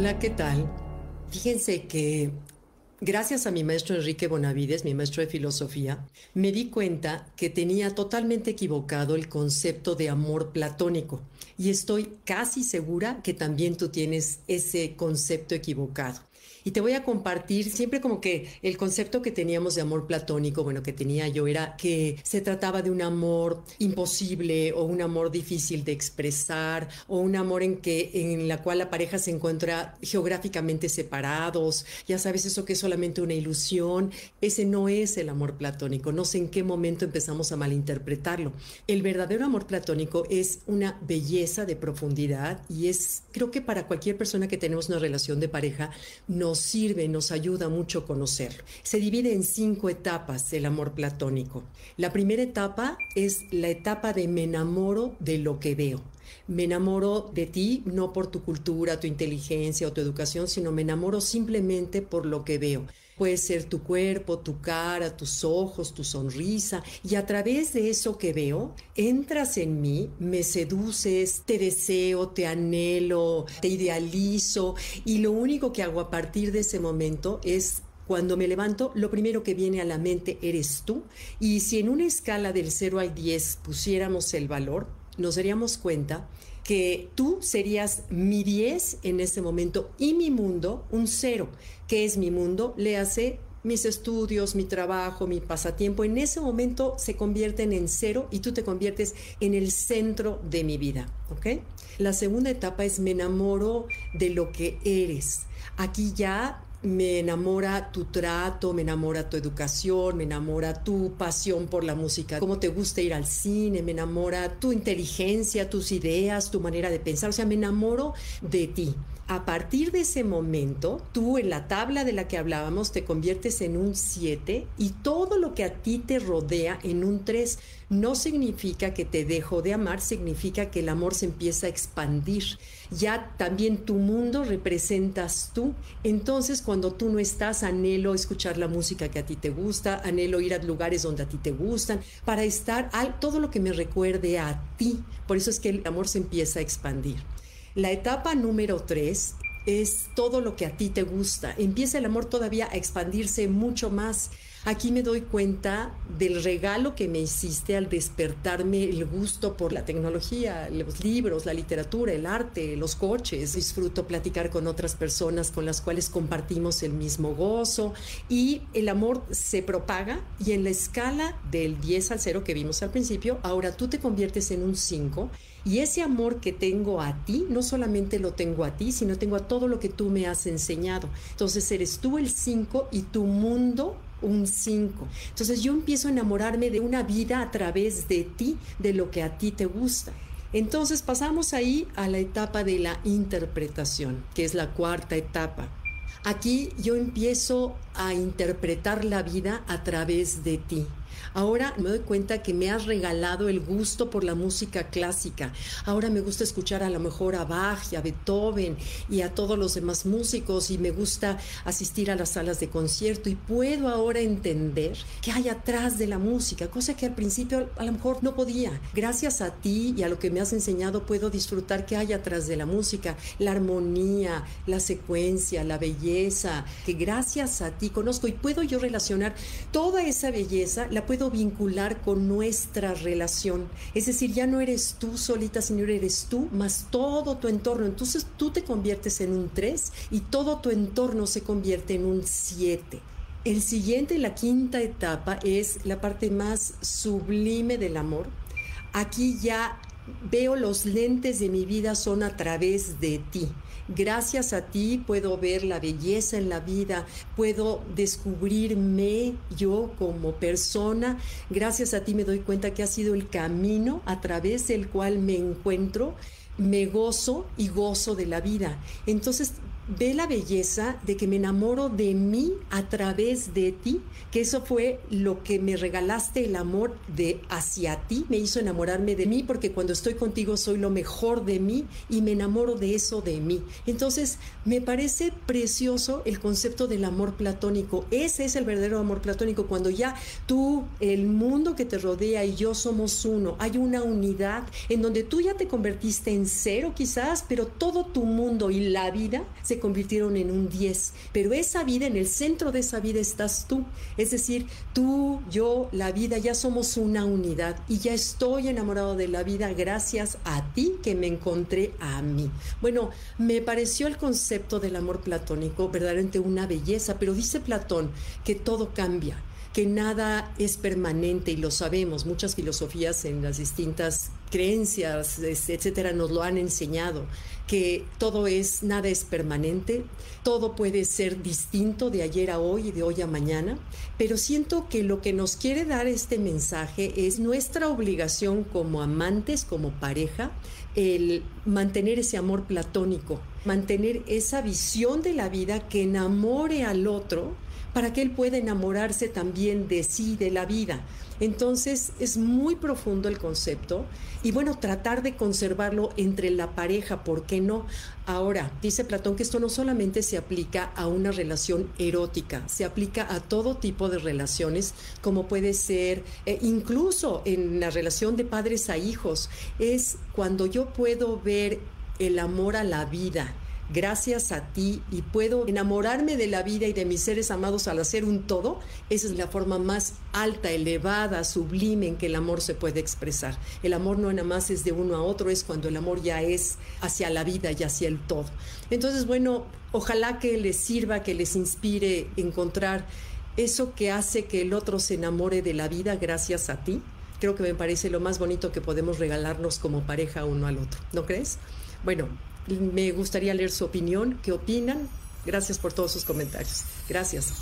Hola, ¿qué tal? Fíjense que gracias a mi maestro Enrique Bonavides, mi maestro de filosofía, me di cuenta que tenía totalmente equivocado el concepto de amor platónico. Y estoy casi segura que también tú tienes ese concepto equivocado. Y te voy a compartir siempre como que el concepto que teníamos de amor platónico, bueno, que tenía yo era que se trataba de un amor imposible o un amor difícil de expresar o un amor en que en la cual la pareja se encuentra geográficamente separados. Ya sabes eso que es solamente una ilusión. Ese no es el amor platónico. No sé en qué momento empezamos a malinterpretarlo. El verdadero amor platónico es una belleza de profundidad y es creo que para cualquier persona que tenemos una relación de pareja nos sirve, nos ayuda mucho conocerlo. Se divide en cinco etapas el amor platónico. La primera etapa es la etapa de me enamoro de lo que veo. Me enamoro de ti no por tu cultura, tu inteligencia o tu educación, sino me enamoro simplemente por lo que veo. Puede ser tu cuerpo, tu cara, tus ojos, tu sonrisa. Y a través de eso que veo, entras en mí, me seduces, te deseo, te anhelo, te idealizo. Y lo único que hago a partir de ese momento es cuando me levanto, lo primero que viene a la mente eres tú. Y si en una escala del 0 al 10 pusiéramos el valor, nos daríamos cuenta que tú serías mi 10 en ese momento y mi mundo un cero. que es mi mundo? Le hace mis estudios, mi trabajo, mi pasatiempo, en ese momento se convierten en cero y tú te conviertes en el centro de mi vida, ¿ok? La segunda etapa es me enamoro de lo que eres. Aquí ya me enamora tu trato, me enamora tu educación, me enamora tu pasión por la música, cómo te gusta ir al cine, me enamora tu inteligencia, tus ideas, tu manera de pensar, o sea, me enamoro de ti. A partir de ese momento, tú en la tabla de la que hablábamos te conviertes en un 7 y todo lo que a ti te rodea en un 3 no significa que te dejo de amar, significa que el amor se empieza a expandir. Ya también tu mundo representas tú. Entonces, cuando tú no estás, anhelo escuchar la música que a ti te gusta, anhelo ir a lugares donde a ti te gustan, para estar todo lo que me recuerde a ti. Por eso es que el amor se empieza a expandir. La etapa número tres es todo lo que a ti te gusta. Empieza el amor todavía a expandirse mucho más Aquí me doy cuenta del regalo que me hiciste al despertarme el gusto por la tecnología, los libros, la literatura, el arte, los coches. Disfruto platicar con otras personas con las cuales compartimos el mismo gozo y el amor se propaga y en la escala del 10 al 0 que vimos al principio, ahora tú te conviertes en un 5 y ese amor que tengo a ti, no solamente lo tengo a ti, sino tengo a todo lo que tú me has enseñado. Entonces eres tú el 5 y tu mundo un 5. Entonces yo empiezo a enamorarme de una vida a través de ti, de lo que a ti te gusta. Entonces pasamos ahí a la etapa de la interpretación, que es la cuarta etapa. Aquí yo empiezo a interpretar la vida a través de ti. Ahora me doy cuenta que me has regalado el gusto por la música clásica. Ahora me gusta escuchar a lo mejor a Bach y a Beethoven y a todos los demás músicos y me gusta asistir a las salas de concierto y puedo ahora entender qué hay atrás de la música, cosa que al principio a lo mejor no podía. Gracias a ti y a lo que me has enseñado puedo disfrutar qué hay atrás de la música, la armonía, la secuencia, la belleza, que gracias a ti conozco y puedo yo relacionar toda esa belleza, la puedo vincular con nuestra relación. Es decir, ya no eres tú solita, sino eres tú más todo tu entorno. Entonces tú te conviertes en un 3 y todo tu entorno se convierte en un 7. El siguiente, la quinta etapa, es la parte más sublime del amor. Aquí ya veo los lentes de mi vida son a través de ti. Gracias a ti puedo ver la belleza en la vida, puedo descubrirme yo como persona. Gracias a ti me doy cuenta que ha sido el camino a través del cual me encuentro, me gozo y gozo de la vida. Entonces ve la belleza de que me enamoro de mí a través de ti, que eso fue lo que me regalaste el amor de hacia ti, me hizo enamorarme de mí porque cuando estoy contigo soy lo mejor de mí y me enamoro de eso de mí. Entonces, me parece precioso el concepto del amor platónico. Ese es el verdadero amor platónico, cuando ya tú, el mundo que te rodea y yo somos uno. Hay una unidad en donde tú ya te convertiste en cero quizás, pero todo tu mundo y la vida se convirtieron en un 10. Pero esa vida, en el centro de esa vida estás tú. Es decir, tú, yo, la vida, ya somos una unidad y ya estoy enamorado de la vida gracias a ti que me encontré a mí. Bueno, me pareció el concepto del amor platónico verdaderamente una belleza, pero dice Platón que todo cambia que nada es permanente y lo sabemos, muchas filosofías en las distintas creencias, etcétera, nos lo han enseñado, que todo es, nada es permanente, todo puede ser distinto de ayer a hoy y de hoy a mañana, pero siento que lo que nos quiere dar este mensaje es nuestra obligación como amantes, como pareja, el mantener ese amor platónico, mantener esa visión de la vida que enamore al otro, para que él pueda enamorarse también de sí, de la vida. Entonces es muy profundo el concepto y bueno, tratar de conservarlo entre la pareja, ¿por qué no? Ahora, dice Platón que esto no solamente se aplica a una relación erótica, se aplica a todo tipo de relaciones, como puede ser eh, incluso en la relación de padres a hijos, es cuando yo puedo ver el amor a la vida, gracias a ti y puedo enamorarme de la vida y de mis seres amados al hacer un todo, esa es la forma más alta, elevada, sublime en que el amor se puede expresar. El amor no nada más es de uno a otro, es cuando el amor ya es hacia la vida y hacia el todo. Entonces, bueno, ojalá que les sirva, que les inspire encontrar eso que hace que el otro se enamore de la vida gracias a ti. Creo que me parece lo más bonito que podemos regalarnos como pareja uno al otro, ¿no crees? Bueno, me gustaría leer su opinión. ¿Qué opinan? Gracias por todos sus comentarios. Gracias.